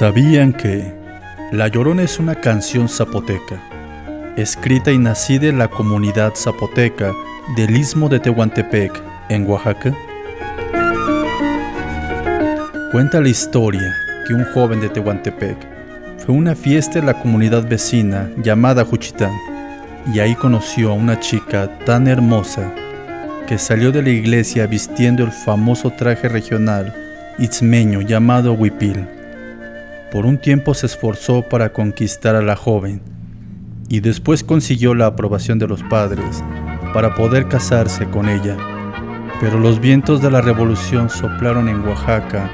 ¿Sabían que La Llorona es una canción zapoteca, escrita y nacida en la comunidad zapoteca del istmo de Tehuantepec, en Oaxaca? Cuenta la historia que un joven de Tehuantepec fue a una fiesta en la comunidad vecina llamada Juchitán y ahí conoció a una chica tan hermosa que salió de la iglesia vistiendo el famoso traje regional itzmeño llamado huipil. Por un tiempo se esforzó para conquistar a la joven y después consiguió la aprobación de los padres para poder casarse con ella. Pero los vientos de la revolución soplaron en Oaxaca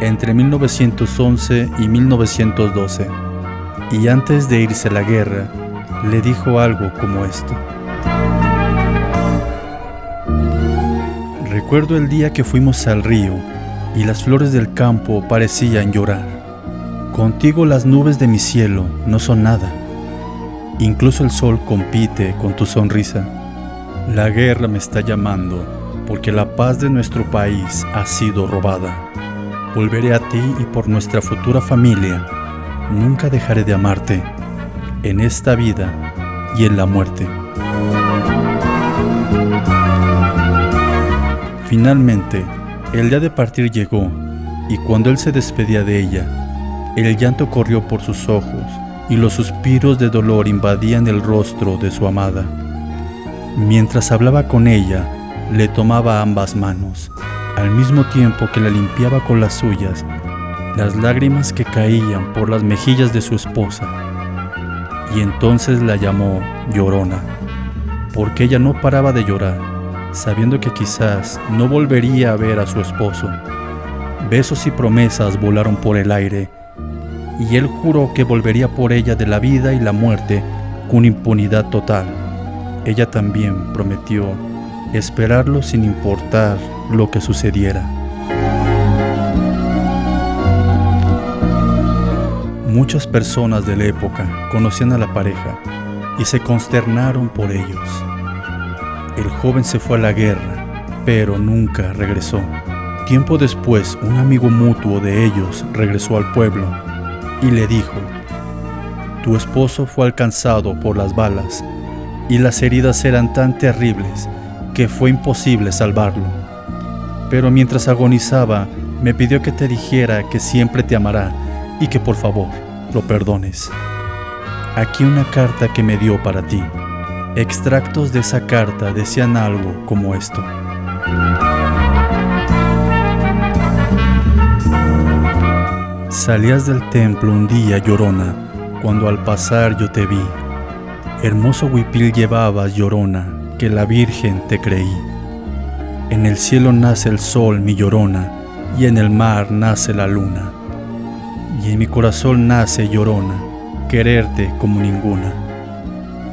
entre 1911 y 1912 y antes de irse a la guerra le dijo algo como esto. Recuerdo el día que fuimos al río y las flores del campo parecían llorar. Contigo las nubes de mi cielo no son nada. Incluso el sol compite con tu sonrisa. La guerra me está llamando porque la paz de nuestro país ha sido robada. Volveré a ti y por nuestra futura familia. Nunca dejaré de amarte en esta vida y en la muerte. Finalmente, el día de partir llegó, y cuando él se despedía de ella, el llanto corrió por sus ojos y los suspiros de dolor invadían el rostro de su amada. Mientras hablaba con ella, le tomaba ambas manos, al mismo tiempo que la limpiaba con las suyas, las lágrimas que caían por las mejillas de su esposa. Y entonces la llamó Llorona, porque ella no paraba de llorar sabiendo que quizás no volvería a ver a su esposo. Besos y promesas volaron por el aire, y él juró que volvería por ella de la vida y la muerte con impunidad total. Ella también prometió esperarlo sin importar lo que sucediera. Muchas personas de la época conocían a la pareja y se consternaron por ellos. El joven se fue a la guerra, pero nunca regresó. Tiempo después, un amigo mutuo de ellos regresó al pueblo y le dijo, Tu esposo fue alcanzado por las balas y las heridas eran tan terribles que fue imposible salvarlo. Pero mientras agonizaba, me pidió que te dijera que siempre te amará y que por favor lo perdones. Aquí una carta que me dio para ti. Extractos de esa carta decían algo como esto. Salías del templo un día llorona, cuando al pasar yo te vi. Hermoso huipil llevabas llorona, que la Virgen te creí. En el cielo nace el sol, mi llorona, y en el mar nace la luna. Y en mi corazón nace llorona, quererte como ninguna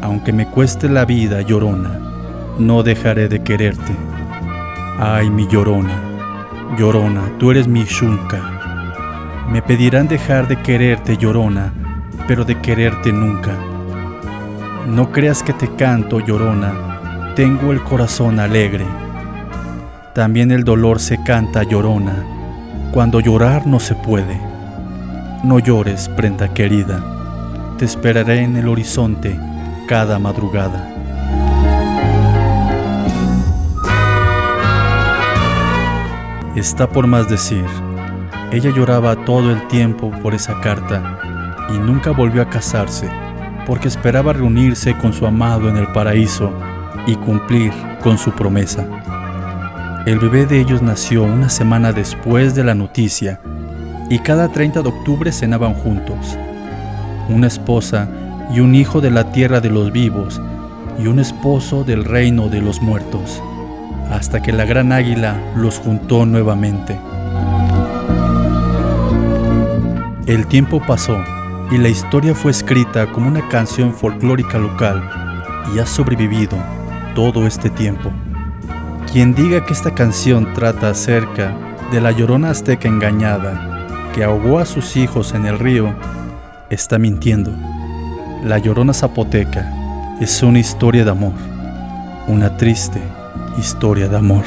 aunque me cueste la vida llorona, no dejaré de quererte. Ay, mi llorona, llorona, tú eres mi shunka. Me pedirán dejar de quererte, llorona, pero de quererte nunca. No creas que te canto, llorona, tengo el corazón alegre. También el dolor se canta, llorona, cuando llorar no se puede. No llores, prenda querida, te esperaré en el horizonte cada madrugada. Está por más decir, ella lloraba todo el tiempo por esa carta y nunca volvió a casarse porque esperaba reunirse con su amado en el paraíso y cumplir con su promesa. El bebé de ellos nació una semana después de la noticia y cada 30 de octubre cenaban juntos. Una esposa y un hijo de la tierra de los vivos, y un esposo del reino de los muertos, hasta que la gran águila los juntó nuevamente. El tiempo pasó y la historia fue escrita como una canción folclórica local y ha sobrevivido todo este tiempo. Quien diga que esta canción trata acerca de la llorona azteca engañada que ahogó a sus hijos en el río, está mintiendo. La Llorona Zapoteca es una historia de amor, una triste historia de amor.